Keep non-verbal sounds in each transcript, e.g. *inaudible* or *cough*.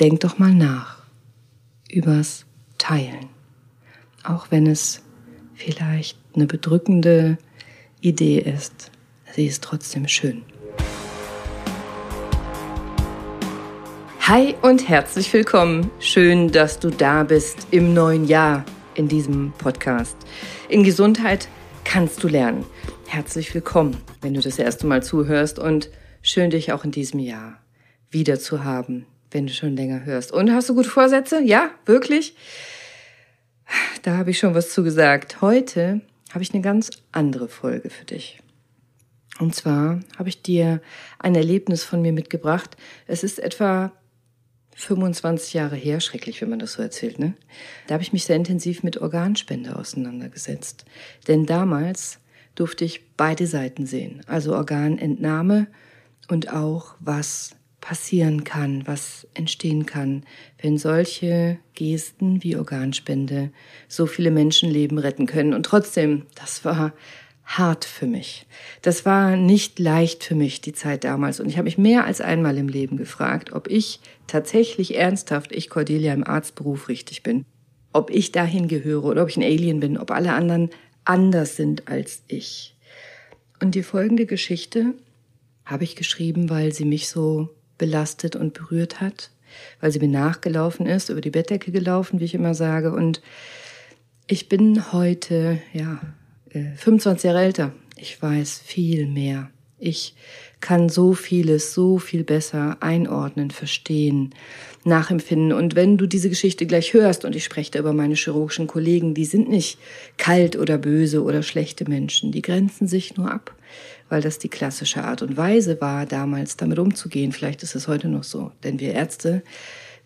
denk doch mal nach übers Teilen. Auch wenn es vielleicht eine bedrückende Idee ist, sie ist trotzdem schön. Hi und herzlich willkommen. Schön, dass du da bist im neuen Jahr in diesem Podcast. In Gesundheit kannst du lernen. Herzlich willkommen, wenn du das erste Mal zuhörst und schön dich auch in diesem Jahr wieder zu haben, wenn du schon länger hörst. Und hast du gute Vorsätze? Ja, wirklich? Da habe ich schon was zugesagt. Heute habe ich eine ganz andere Folge für dich. Und zwar habe ich dir ein Erlebnis von mir mitgebracht. Es ist etwa 25 Jahre her, schrecklich, wenn man das so erzählt, ne? Da habe ich mich sehr intensiv mit Organspende auseinandergesetzt. Denn damals durfte ich beide Seiten sehen, also Organentnahme und auch was passieren kann, was entstehen kann, wenn solche Gesten wie Organspende so viele Menschenleben retten können. Und trotzdem, das war hart für mich. Das war nicht leicht für mich, die Zeit damals. Und ich habe mich mehr als einmal im Leben gefragt, ob ich tatsächlich ernsthaft, ich Cordelia im Arztberuf richtig bin. Ob ich dahin gehöre oder ob ich ein Alien bin, ob alle anderen anders sind als ich. Und die folgende Geschichte habe ich geschrieben, weil sie mich so belastet und berührt hat, weil sie mir nachgelaufen ist, über die Bettdecke gelaufen, wie ich immer sage. Und ich bin heute, ja, 25 äh, Jahre älter. Ich weiß viel mehr. Ich kann so vieles so viel besser einordnen, verstehen, nachempfinden. Und wenn du diese Geschichte gleich hörst, und ich spreche da über meine chirurgischen Kollegen, die sind nicht kalt oder böse oder schlechte Menschen, die grenzen sich nur ab weil das die klassische Art und Weise war, damals damit umzugehen. Vielleicht ist es heute noch so, denn wir Ärzte,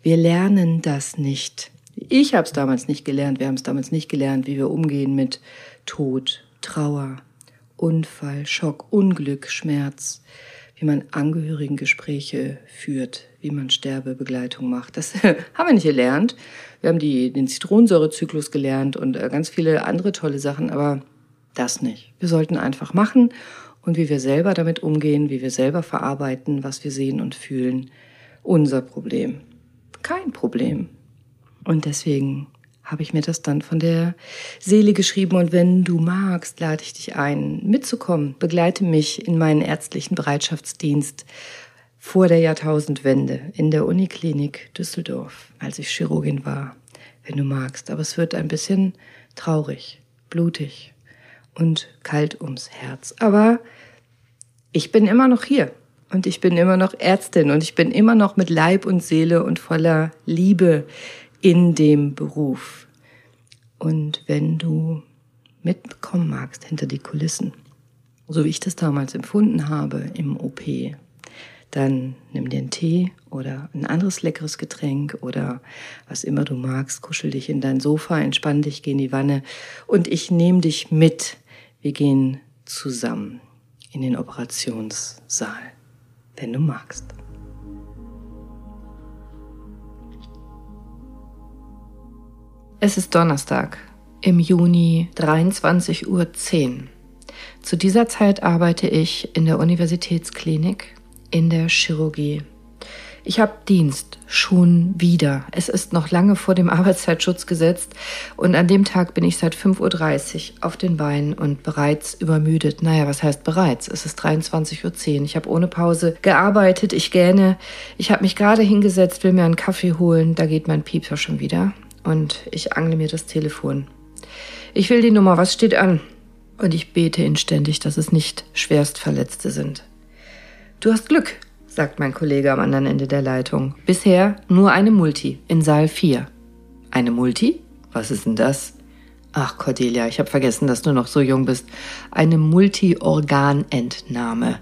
wir lernen das nicht. Ich habe es damals nicht gelernt, wir haben es damals nicht gelernt, wie wir umgehen mit Tod, Trauer, Unfall, Schock, Unglück, Schmerz, wie man Angehörigengespräche führt, wie man Sterbebegleitung macht. Das *laughs* haben wir nicht gelernt. Wir haben die, den Zitronensäurezyklus gelernt und äh, ganz viele andere tolle Sachen, aber das nicht. Wir sollten einfach machen und wie wir selber damit umgehen, wie wir selber verarbeiten, was wir sehen und fühlen, unser Problem. Kein Problem. Und deswegen habe ich mir das dann von der Seele geschrieben und wenn du magst, lade ich dich ein, mitzukommen. Begleite mich in meinen ärztlichen Bereitschaftsdienst vor der Jahrtausendwende in der Uniklinik Düsseldorf, als ich Chirurgin war, wenn du magst. Aber es wird ein bisschen traurig, blutig, und kalt ums Herz. Aber ich bin immer noch hier und ich bin immer noch Ärztin und ich bin immer noch mit Leib und Seele und voller Liebe in dem Beruf. Und wenn du mitkommen magst hinter die Kulissen, so wie ich das damals empfunden habe im OP, dann nimm dir einen Tee oder ein anderes leckeres Getränk oder was immer du magst, kuschel dich in dein Sofa, entspann dich, geh in die Wanne und ich nehme dich mit wir gehen zusammen in den Operationssaal, wenn du magst. Es ist Donnerstag im Juni 23.10 Uhr. Zu dieser Zeit arbeite ich in der Universitätsklinik in der Chirurgie. Ich habe Dienst schon wieder. Es ist noch lange vor dem Arbeitszeitschutz gesetzt und an dem Tag bin ich seit 5.30 Uhr auf den Beinen und bereits übermüdet. Naja, was heißt bereits? Es ist 23.10 Uhr. Ich habe ohne Pause gearbeitet. Ich gähne. Ich habe mich gerade hingesetzt, will mir einen Kaffee holen. Da geht mein Piepser schon wieder und ich angle mir das Telefon. Ich will die Nummer. Was steht an? Und ich bete inständig, dass es nicht Schwerstverletzte sind. Du hast Glück, sagt mein Kollege am anderen Ende der Leitung. Bisher nur eine Multi in Saal 4. Eine Multi? Was ist denn das? Ach, Cordelia, ich habe vergessen, dass du noch so jung bist. Eine Multi-Organentnahme.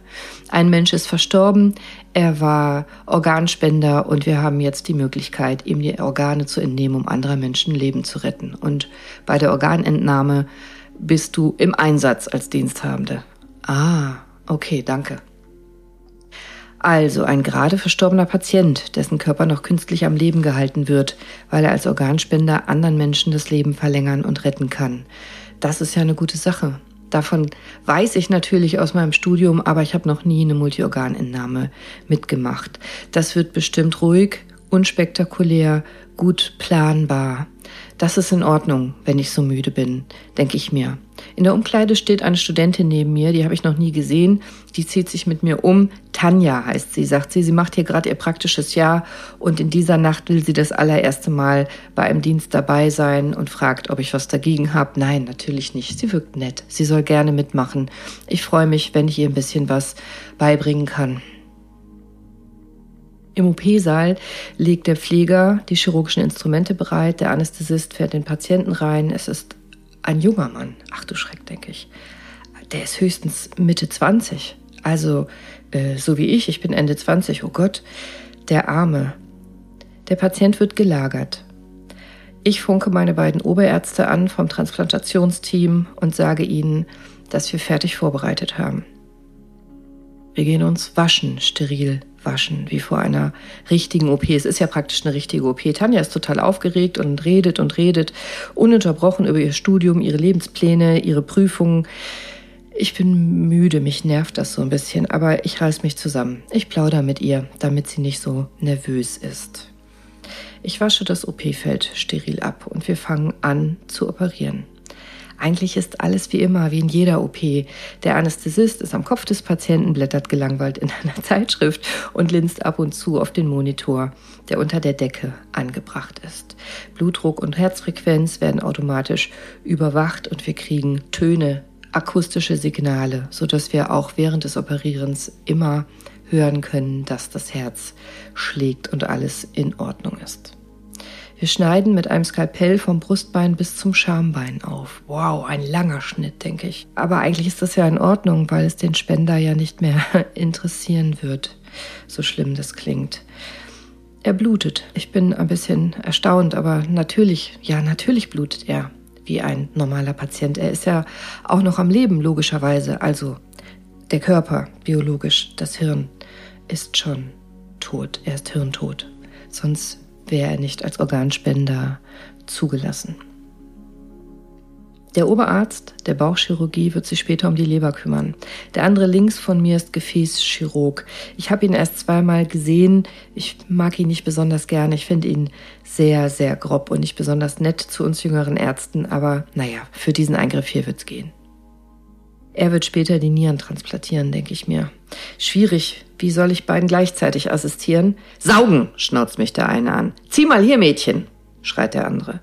Ein Mensch ist verstorben, er war Organspender und wir haben jetzt die Möglichkeit, ihm die Organe zu entnehmen, um anderer Menschen Leben zu retten. Und bei der Organentnahme bist du im Einsatz als Diensthabende. Ah, okay, danke. Also ein gerade verstorbener Patient, dessen Körper noch künstlich am Leben gehalten wird, weil er als Organspender anderen Menschen das Leben verlängern und retten kann. Das ist ja eine gute Sache. Davon weiß ich natürlich aus meinem Studium, aber ich habe noch nie eine Multiorganentnahme mitgemacht. Das wird bestimmt ruhig unspektakulär, gut planbar. Das ist in Ordnung, wenn ich so müde bin, denke ich mir. In der Umkleide steht eine Studentin neben mir, die habe ich noch nie gesehen. Die zieht sich mit mir um. Tanja heißt sie, sagt sie. Sie macht hier gerade ihr praktisches Jahr und in dieser Nacht will sie das allererste Mal bei einem Dienst dabei sein und fragt, ob ich was dagegen habe. Nein, natürlich nicht. Sie wirkt nett. Sie soll gerne mitmachen. Ich freue mich, wenn ich ihr ein bisschen was beibringen kann. Im OP-Saal legt der Pfleger die chirurgischen Instrumente bereit, der Anästhesist fährt den Patienten rein. Es ist ein junger Mann. Ach du Schreck, denke ich. Der ist höchstens Mitte 20. Also äh, so wie ich, ich bin Ende 20. Oh Gott, der Arme. Der Patient wird gelagert. Ich funke meine beiden Oberärzte an vom Transplantationsteam und sage ihnen, dass wir fertig vorbereitet haben. Wir gehen uns waschen, steril waschen, wie vor einer richtigen OP. Es ist ja praktisch eine richtige OP. Tanja ist total aufgeregt und redet und redet ununterbrochen über ihr Studium, ihre Lebenspläne, ihre Prüfungen. Ich bin müde, mich nervt das so ein bisschen, aber ich reiß mich zusammen. Ich plaudere mit ihr, damit sie nicht so nervös ist. Ich wasche das OP-Feld steril ab und wir fangen an zu operieren. Eigentlich ist alles wie immer, wie in jeder OP. Der Anästhesist ist am Kopf des Patienten, blättert gelangweilt in einer *laughs* Zeitschrift und linst ab und zu auf den Monitor, der unter der Decke angebracht ist. Blutdruck und Herzfrequenz werden automatisch überwacht und wir kriegen Töne, akustische Signale, sodass wir auch während des Operierens immer hören können, dass das Herz schlägt und alles in Ordnung ist. Wir schneiden mit einem Skalpell vom Brustbein bis zum Schambein auf. Wow, ein langer Schnitt, denke ich. Aber eigentlich ist das ja in Ordnung, weil es den Spender ja nicht mehr *laughs* interessieren wird. So schlimm das klingt. Er blutet. Ich bin ein bisschen erstaunt, aber natürlich, ja, natürlich blutet er wie ein normaler Patient. Er ist ja auch noch am Leben, logischerweise. Also der Körper, biologisch, das Hirn ist schon tot. Er ist hirntot. Sonst wäre er nicht als Organspender zugelassen. Der Oberarzt der Bauchchirurgie wird sich später um die Leber kümmern. Der andere links von mir ist Gefäßchirurg. Ich habe ihn erst zweimal gesehen. Ich mag ihn nicht besonders gern. Ich finde ihn sehr, sehr grob und nicht besonders nett zu uns jüngeren Ärzten. Aber naja, für diesen Eingriff hier wird's gehen. Er wird später die Nieren transplantieren, denke ich mir. Schwierig. Wie soll ich beiden gleichzeitig assistieren? Saugen, schnauzt mich der eine an. Zieh mal hier, Mädchen, schreit der andere.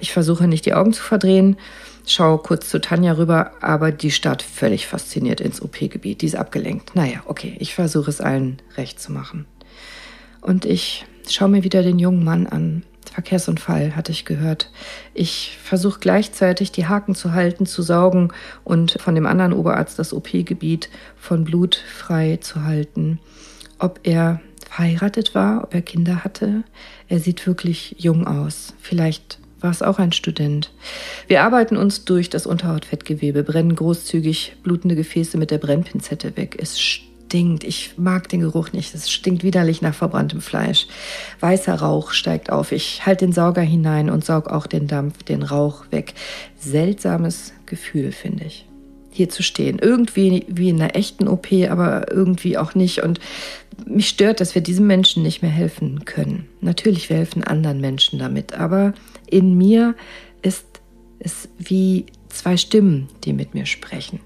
Ich versuche nicht die Augen zu verdrehen, schaue kurz zu Tanja rüber, aber die starrt völlig fasziniert ins OP-Gebiet. Die ist abgelenkt. Naja, okay, ich versuche es allen recht zu machen. Und ich schaue mir wieder den jungen Mann an, Verkehrsunfall, hatte ich gehört. Ich versuche gleichzeitig die Haken zu halten, zu saugen und von dem anderen Oberarzt das OP-Gebiet von Blut frei zu halten. Ob er verheiratet war, ob er Kinder hatte. Er sieht wirklich jung aus. Vielleicht war es auch ein Student. Wir arbeiten uns durch das Unterhautfettgewebe, brennen großzügig blutende Gefäße mit der Brennpinzette weg. Es stinkt. Ich mag den Geruch nicht. Es stinkt widerlich nach verbranntem Fleisch. Weißer Rauch steigt auf. Ich halte den Sauger hinein und saug auch den Dampf, den Rauch weg. Seltsames Gefühl, finde ich. Hier zu stehen. Irgendwie wie in einer echten OP, aber irgendwie auch nicht. Und mich stört, dass wir diesem Menschen nicht mehr helfen können. Natürlich, wir helfen anderen Menschen damit. Aber in mir ist es wie zwei Stimmen, die mit mir sprechen.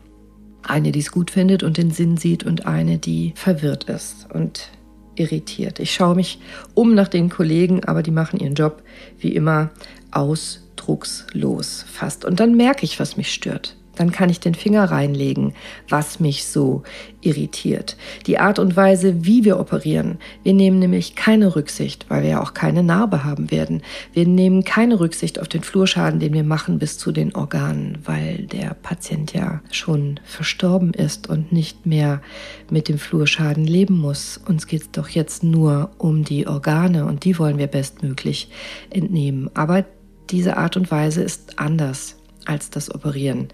Eine, die es gut findet und den Sinn sieht und eine, die verwirrt ist und irritiert. Ich schaue mich um nach den Kollegen, aber die machen ihren Job wie immer ausdruckslos fast. Und dann merke ich, was mich stört dann kann ich den Finger reinlegen, was mich so irritiert. Die Art und Weise, wie wir operieren. Wir nehmen nämlich keine Rücksicht, weil wir ja auch keine Narbe haben werden. Wir nehmen keine Rücksicht auf den Flurschaden, den wir machen bis zu den Organen, weil der Patient ja schon verstorben ist und nicht mehr mit dem Flurschaden leben muss. Uns geht es doch jetzt nur um die Organe und die wollen wir bestmöglich entnehmen. Aber diese Art und Weise ist anders als das Operieren,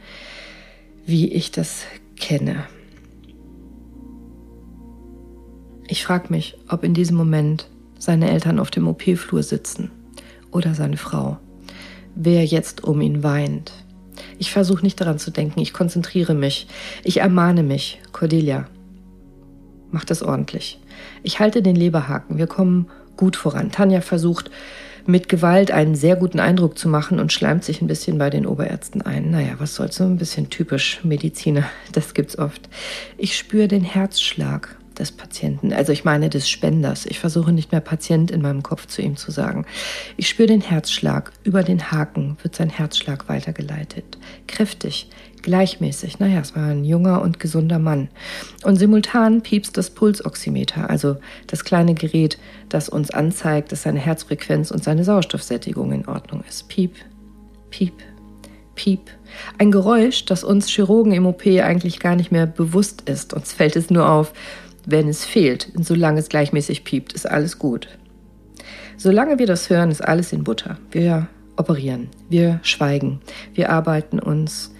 wie ich das kenne. Ich frage mich, ob in diesem Moment seine Eltern auf dem OP-Flur sitzen oder seine Frau, wer jetzt um ihn weint. Ich versuche nicht daran zu denken, ich konzentriere mich, ich ermahne mich, Cordelia, mach das ordentlich. Ich halte den Leberhaken, wir kommen gut voran. Tanja versucht mit Gewalt einen sehr guten Eindruck zu machen und schleimt sich ein bisschen bei den Oberärzten ein. Naja, was soll's, so ein bisschen typisch Mediziner, *laughs* das gibt's oft. Ich spüre den Herzschlag des Patienten, also ich meine des Spenders. Ich versuche nicht mehr Patient in meinem Kopf zu ihm zu sagen. Ich spüre den Herzschlag. Über den Haken wird sein Herzschlag weitergeleitet. Kräftig, gleichmäßig. Naja, es war ein junger und gesunder Mann. Und simultan piepst das Pulsoximeter, also das kleine Gerät, das uns anzeigt, dass seine Herzfrequenz und seine Sauerstoffsättigung in Ordnung ist. Piep, piep, piep. Ein Geräusch, das uns Chirurgen im OP eigentlich gar nicht mehr bewusst ist. Uns fällt es nur auf, wenn es fehlt. Solange es gleichmäßig piept, ist alles gut. Solange wir das hören, ist alles in Butter. Wir operieren, wir schweigen, wir arbeiten uns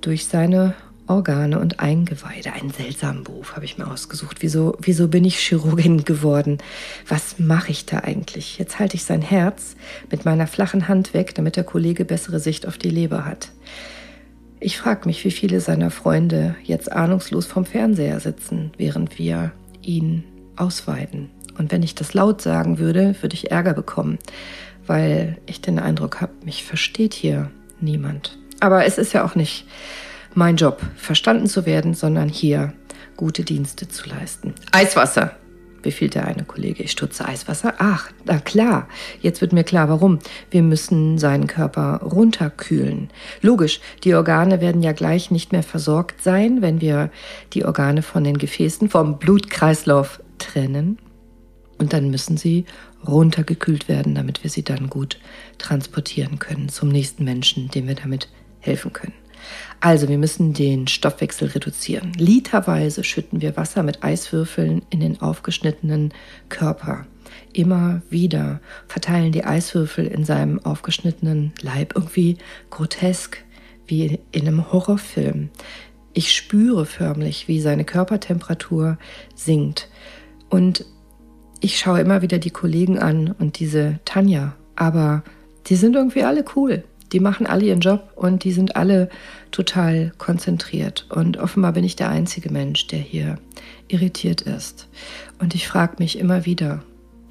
durch seine Organe und Eingeweide. Einen seltsamen Beruf habe ich mir ausgesucht. Wieso, wieso bin ich Chirurgin *laughs* geworden? Was mache ich da eigentlich? Jetzt halte ich sein Herz mit meiner flachen Hand weg, damit der Kollege bessere Sicht auf die Leber hat. Ich frage mich, wie viele seiner Freunde jetzt ahnungslos vom Fernseher sitzen, während wir ihn ausweiden. Und wenn ich das laut sagen würde, würde ich Ärger bekommen, weil ich den Eindruck habe, mich versteht hier niemand. Aber es ist ja auch nicht mein Job, verstanden zu werden, sondern hier gute Dienste zu leisten. Eiswasser, befiehlt der eine Kollege. Ich stutze Eiswasser. Ach, na klar. Jetzt wird mir klar, warum. Wir müssen seinen Körper runterkühlen. Logisch, die Organe werden ja gleich nicht mehr versorgt sein, wenn wir die Organe von den Gefäßen, vom Blutkreislauf trennen. Und dann müssen sie runtergekühlt werden, damit wir sie dann gut transportieren können zum nächsten Menschen, dem wir damit helfen können. Also wir müssen den Stoffwechsel reduzieren. Literweise schütten wir Wasser mit Eiswürfeln in den aufgeschnittenen Körper. Immer wieder verteilen die Eiswürfel in seinem aufgeschnittenen Leib irgendwie grotesk, wie in einem Horrorfilm. Ich spüre förmlich, wie seine Körpertemperatur sinkt. Und ich schaue immer wieder die Kollegen an und diese Tanja, aber die sind irgendwie alle cool. Die machen alle ihren Job und die sind alle total konzentriert. Und offenbar bin ich der einzige Mensch, der hier irritiert ist. Und ich frage mich immer wieder,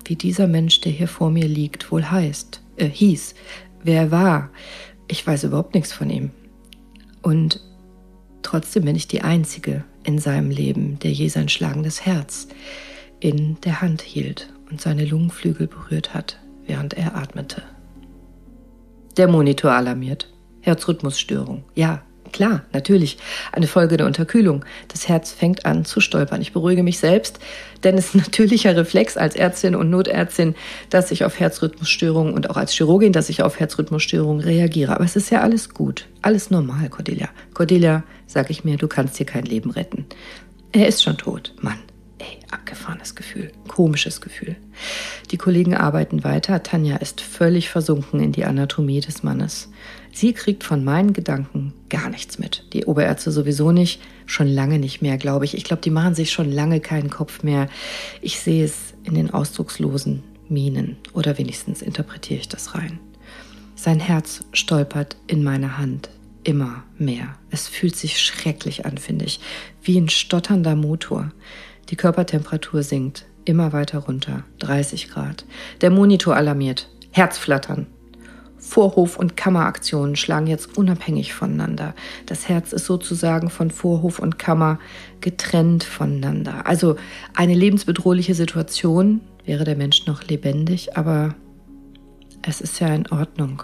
wie dieser Mensch, der hier vor mir liegt, wohl heißt, äh, hieß, wer er war. Ich weiß überhaupt nichts von ihm. Und trotzdem bin ich die Einzige in seinem Leben, der je sein schlagendes Herz in der Hand hielt und seine Lungenflügel berührt hat, während er atmete. Der Monitor alarmiert. Herzrhythmusstörung. Ja, klar, natürlich. Eine Folge der Unterkühlung. Das Herz fängt an zu stolpern. Ich beruhige mich selbst, denn es ist ein *laughs* natürlicher Reflex als Ärztin und Notärztin, dass ich auf Herzrhythmusstörungen und auch als Chirurgin, dass ich auf Herzrhythmusstörungen reagiere. Aber es ist ja alles gut. Alles normal, Cordelia. Cordelia, sag ich mir, du kannst hier kein Leben retten. Er ist schon tot. Mann. Abgefahrenes Gefühl, komisches Gefühl. Die Kollegen arbeiten weiter. Tanja ist völlig versunken in die Anatomie des Mannes. Sie kriegt von meinen Gedanken gar nichts mit. Die Oberärzte sowieso nicht, schon lange nicht mehr, glaube ich. Ich glaube, die machen sich schon lange keinen Kopf mehr. Ich sehe es in den ausdruckslosen Mienen oder wenigstens interpretiere ich das rein. Sein Herz stolpert in meiner Hand immer mehr. Es fühlt sich schrecklich an, finde ich, wie ein stotternder Motor. Die Körpertemperatur sinkt immer weiter runter, 30 Grad. Der Monitor alarmiert, Herzflattern. Vorhof- und Kammeraktionen schlagen jetzt unabhängig voneinander. Das Herz ist sozusagen von Vorhof und Kammer getrennt voneinander. Also eine lebensbedrohliche Situation, wäre der Mensch noch lebendig, aber es ist ja in Ordnung.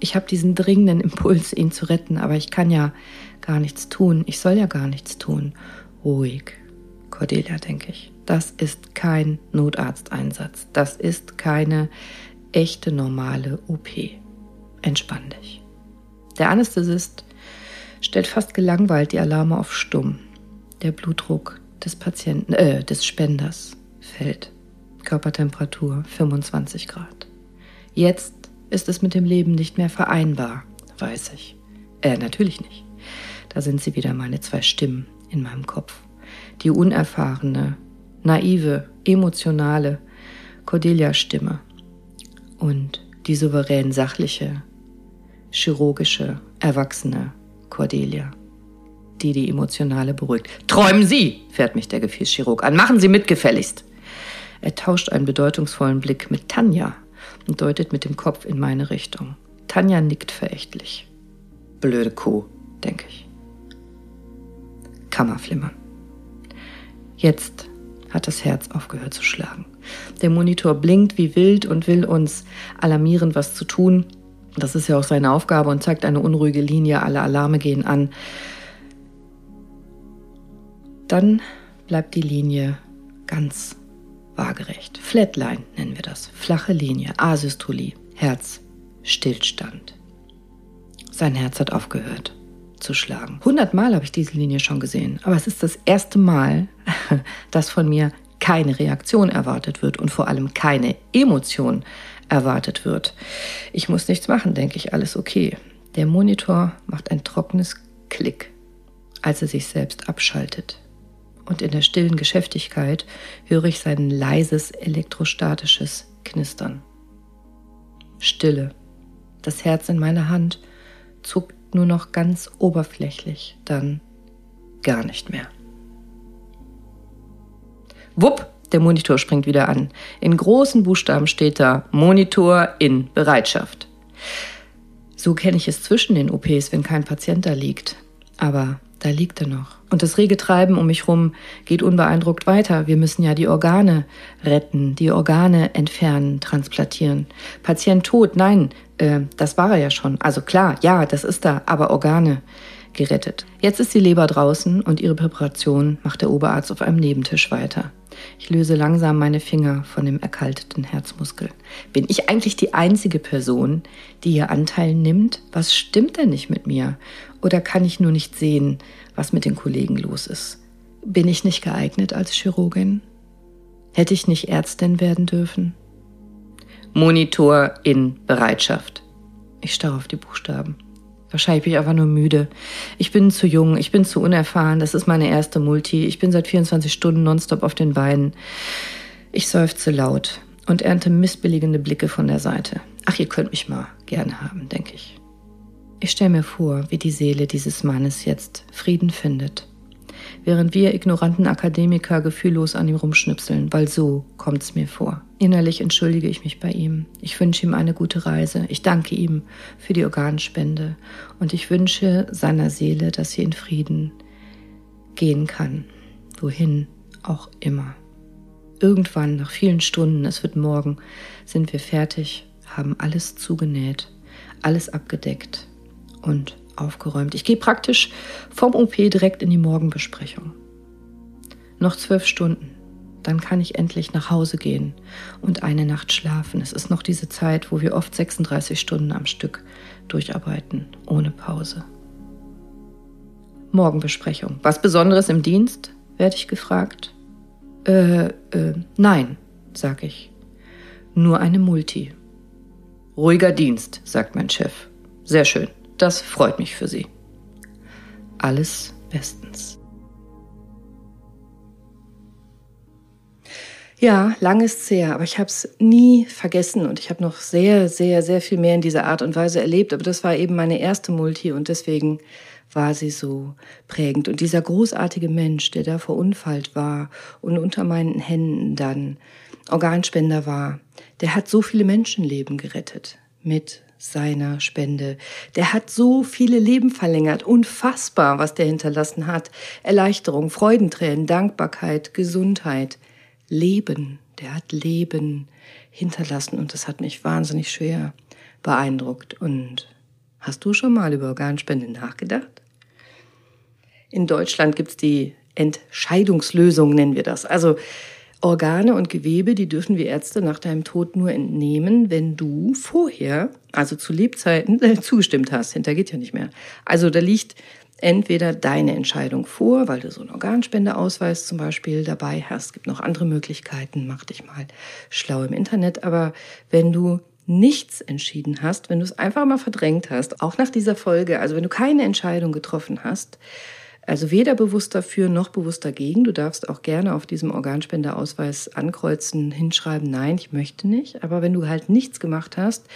Ich habe diesen dringenden Impuls, ihn zu retten, aber ich kann ja gar nichts tun. Ich soll ja gar nichts tun. Ruhig, Cordelia, denke ich. Das ist kein Notarzteinsatz. Das ist keine echte normale OP. Entspann dich. Der Anästhesist stellt fast gelangweilt die Alarme auf stumm. Der Blutdruck des Patienten, äh, des Spenders fällt. Körpertemperatur 25 Grad. Jetzt ist es mit dem Leben nicht mehr vereinbar, weiß ich. Äh, natürlich nicht. Da sind sie wieder meine zwei Stimmen in meinem Kopf die unerfahrene, naive, emotionale Cordelia-Stimme und die souverän sachliche, chirurgische, erwachsene Cordelia, die die emotionale beruhigt. Träumen Sie, fährt mich der Gefäßchirurg an. Machen Sie mit gefälligst. Er tauscht einen bedeutungsvollen Blick mit Tanja und deutet mit dem Kopf in meine Richtung. Tanja nickt verächtlich. Blöde Kuh, denke ich. Kammerflimmern. Jetzt hat das Herz aufgehört zu schlagen. Der Monitor blinkt wie wild und will uns alarmieren, was zu tun. Das ist ja auch seine Aufgabe und zeigt eine unruhige Linie. Alle Alarme gehen an. Dann bleibt die Linie ganz waagerecht. Flatline nennen wir das. Flache Linie, Asystolie, Herz, Stillstand. Sein Herz hat aufgehört zu schlagen. Hundertmal habe ich diese Linie schon gesehen, aber es ist das erste Mal, *laughs* dass von mir keine Reaktion erwartet wird und vor allem keine Emotion erwartet wird. Ich muss nichts machen, denke ich, alles okay. Der Monitor macht ein trockenes Klick, als er sich selbst abschaltet und in der stillen Geschäftigkeit höre ich sein leises elektrostatisches Knistern. Stille. Das Herz in meiner Hand zuckt nur noch ganz oberflächlich, dann gar nicht mehr. Wupp, der Monitor springt wieder an. In großen Buchstaben steht da Monitor in Bereitschaft. So kenne ich es zwischen den OPs, wenn kein Patient da liegt. Aber da liegt er noch. Und das rege Treiben um mich rum geht unbeeindruckt weiter. Wir müssen ja die Organe retten, die Organe entfernen, transplantieren. Patient tot, nein, äh, das war er ja schon. Also klar, ja, das ist da, aber Organe gerettet. Jetzt ist die Leber draußen und ihre Präparation macht der Oberarzt auf einem Nebentisch weiter. Ich löse langsam meine Finger von dem erkalteten Herzmuskel. Bin ich eigentlich die einzige Person, die hier Anteil nimmt? Was stimmt denn nicht mit mir? Oder kann ich nur nicht sehen, was mit den Kollegen los ist? Bin ich nicht geeignet als Chirurgin? Hätte ich nicht Ärztin werden dürfen? Monitor in Bereitschaft. Ich starre auf die Buchstaben. Wahrscheinlich bin ich einfach nur müde. Ich bin zu jung, ich bin zu unerfahren. Das ist meine erste Multi. Ich bin seit 24 Stunden nonstop auf den Beinen. Ich seufze laut und ernte missbilligende Blicke von der Seite. Ach, ihr könnt mich mal gerne haben, denke ich. Ich stelle mir vor, wie die Seele dieses Mannes jetzt Frieden findet während wir ignoranten Akademiker gefühllos an ihm rumschnipseln, weil so kommt's mir vor. Innerlich entschuldige ich mich bei ihm. Ich wünsche ihm eine gute Reise. Ich danke ihm für die Organspende und ich wünsche seiner Seele, dass sie in Frieden gehen kann, wohin auch immer. Irgendwann, nach vielen Stunden, es wird morgen, sind wir fertig, haben alles zugenäht, alles abgedeckt und aufgeräumt. Ich gehe praktisch vom OP direkt in die Morgenbesprechung. Noch zwölf Stunden. Dann kann ich endlich nach Hause gehen und eine Nacht schlafen. Es ist noch diese Zeit, wo wir oft 36 Stunden am Stück durcharbeiten, ohne Pause. Morgenbesprechung. Was Besonderes im Dienst? werde ich gefragt. Äh, äh, nein, sag ich. Nur eine Multi. Ruhiger Dienst, sagt mein Chef. Sehr schön. Das freut mich für Sie. Alles bestens. Ja, lang ist her, aber ich habe es nie vergessen und ich habe noch sehr, sehr, sehr viel mehr in dieser Art und Weise erlebt. Aber das war eben meine erste Multi und deswegen war sie so prägend. Und dieser großartige Mensch, der da verunfallt war und unter meinen Händen dann Organspender war, der hat so viele Menschenleben gerettet mit seiner Spende. Der hat so viele Leben verlängert. Unfassbar, was der hinterlassen hat. Erleichterung, Freudentränen, Dankbarkeit, Gesundheit, Leben. Der hat Leben hinterlassen und das hat mich wahnsinnig schwer beeindruckt. Und hast du schon mal über Organspende nachgedacht? In Deutschland gibt's die Entscheidungslösung, nennen wir das. Also Organe und Gewebe, die dürfen wir Ärzte nach deinem Tod nur entnehmen, wenn du vorher, also zu Lebzeiten, äh, zugestimmt hast. Hinter geht ja nicht mehr. Also da liegt entweder deine Entscheidung vor, weil du so einen Organspendeausweis zum Beispiel dabei hast. Es gibt noch andere Möglichkeiten. Mach dich mal schlau im Internet. Aber wenn du nichts entschieden hast, wenn du es einfach mal verdrängt hast, auch nach dieser Folge, also wenn du keine Entscheidung getroffen hast, also weder bewusst dafür noch bewusst dagegen. Du darfst auch gerne auf diesem Organspendeausweis ankreuzen, hinschreiben, nein, ich möchte nicht. Aber wenn du halt nichts gemacht hast,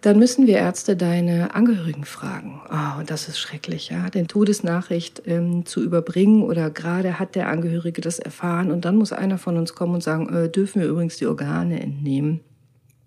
dann müssen wir Ärzte deine Angehörigen fragen. Oh, das ist schrecklich, ja, den Todesnachricht ähm, zu überbringen oder gerade hat der Angehörige das erfahren und dann muss einer von uns kommen und sagen, äh, dürfen wir übrigens die Organe entnehmen.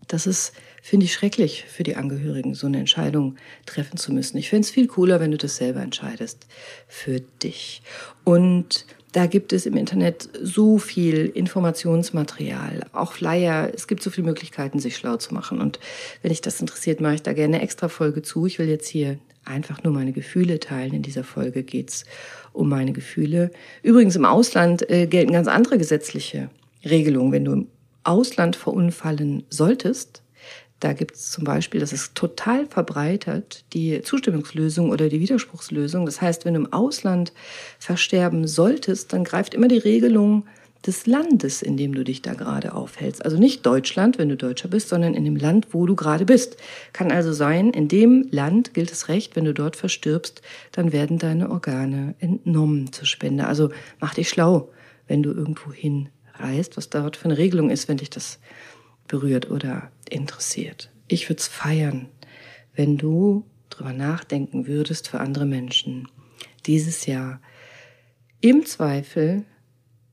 Das ist, finde ich, schrecklich für die Angehörigen, so eine Entscheidung treffen zu müssen. Ich finde es viel cooler, wenn du das selber entscheidest für dich. Und da gibt es im Internet so viel Informationsmaterial, auch Flyer. Es gibt so viele Möglichkeiten, sich schlau zu machen. Und wenn dich das interessiert, mache ich da gerne eine extra Folge zu. Ich will jetzt hier einfach nur meine Gefühle teilen. In dieser Folge geht's um meine Gefühle. Übrigens, im Ausland äh, gelten ganz andere gesetzliche Regelungen. Wenn du im Ausland verunfallen solltest, da gibt es zum Beispiel, das ist total verbreitert, die Zustimmungslösung oder die Widerspruchslösung. Das heißt, wenn du im Ausland versterben solltest, dann greift immer die Regelung des Landes, in dem du dich da gerade aufhältst. Also nicht Deutschland, wenn du Deutscher bist, sondern in dem Land, wo du gerade bist. Kann also sein, in dem Land gilt das Recht, wenn du dort verstirbst, dann werden deine Organe entnommen zur Spende. Also mach dich schlau, wenn du irgendwo hinreist, was dort für eine Regelung ist, wenn dich das berührt oder interessiert. Ich würde es feiern, wenn du drüber nachdenken würdest für andere Menschen, dieses Jahr im Zweifel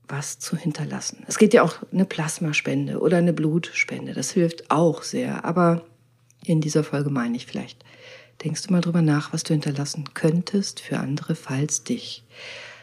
was zu hinterlassen. Es geht ja auch eine Plasmaspende oder eine Blutspende. Das hilft auch sehr. Aber in dieser Folge meine ich vielleicht, denkst du mal drüber nach, was du hinterlassen könntest für andere, falls dich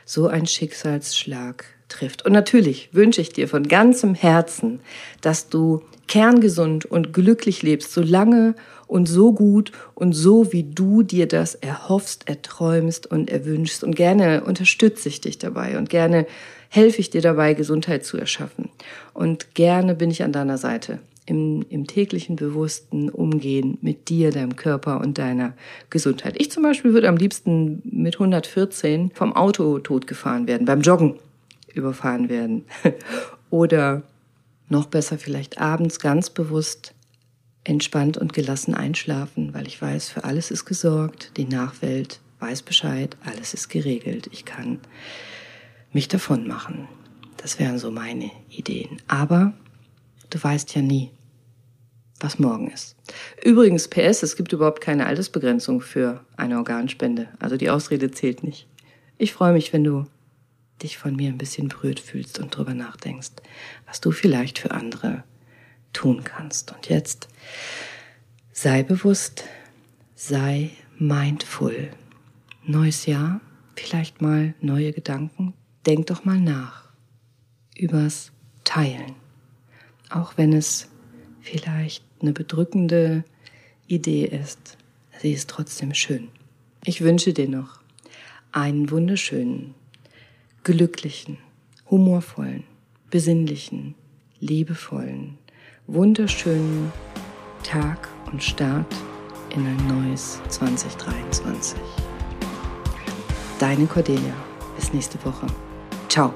so ein Schicksalsschlag trifft. Und natürlich wünsche ich dir von ganzem Herzen, dass du kerngesund und glücklich lebst, so lange und so gut und so, wie du dir das erhoffst, erträumst und erwünschst. Und gerne unterstütze ich dich dabei und gerne helfe ich dir dabei, Gesundheit zu erschaffen. Und gerne bin ich an deiner Seite im, im täglichen bewussten Umgehen mit dir, deinem Körper und deiner Gesundheit. Ich zum Beispiel würde am liebsten mit 114 vom Auto totgefahren werden, beim Joggen überfahren werden. *laughs* Oder noch besser vielleicht abends ganz bewusst entspannt und gelassen einschlafen, weil ich weiß, für alles ist gesorgt, die Nachwelt weiß Bescheid, alles ist geregelt. Ich kann mich davon machen. Das wären so meine Ideen. Aber du weißt ja nie, was morgen ist. Übrigens, PS, es gibt überhaupt keine Altersbegrenzung für eine Organspende. Also die Ausrede zählt nicht. Ich freue mich, wenn du dich von mir ein bisschen berührt fühlst und drüber nachdenkst, was du vielleicht für andere tun kannst. Und jetzt sei bewusst, sei mindful. Neues Jahr, vielleicht mal neue Gedanken. Denk doch mal nach übers Teilen. Auch wenn es vielleicht eine bedrückende Idee ist, sie ist trotzdem schön. Ich wünsche dir noch einen wunderschönen glücklichen, humorvollen, besinnlichen, liebevollen, wunderschönen Tag und Start in ein neues 2023. Deine Cordelia. Bis nächste Woche. Ciao.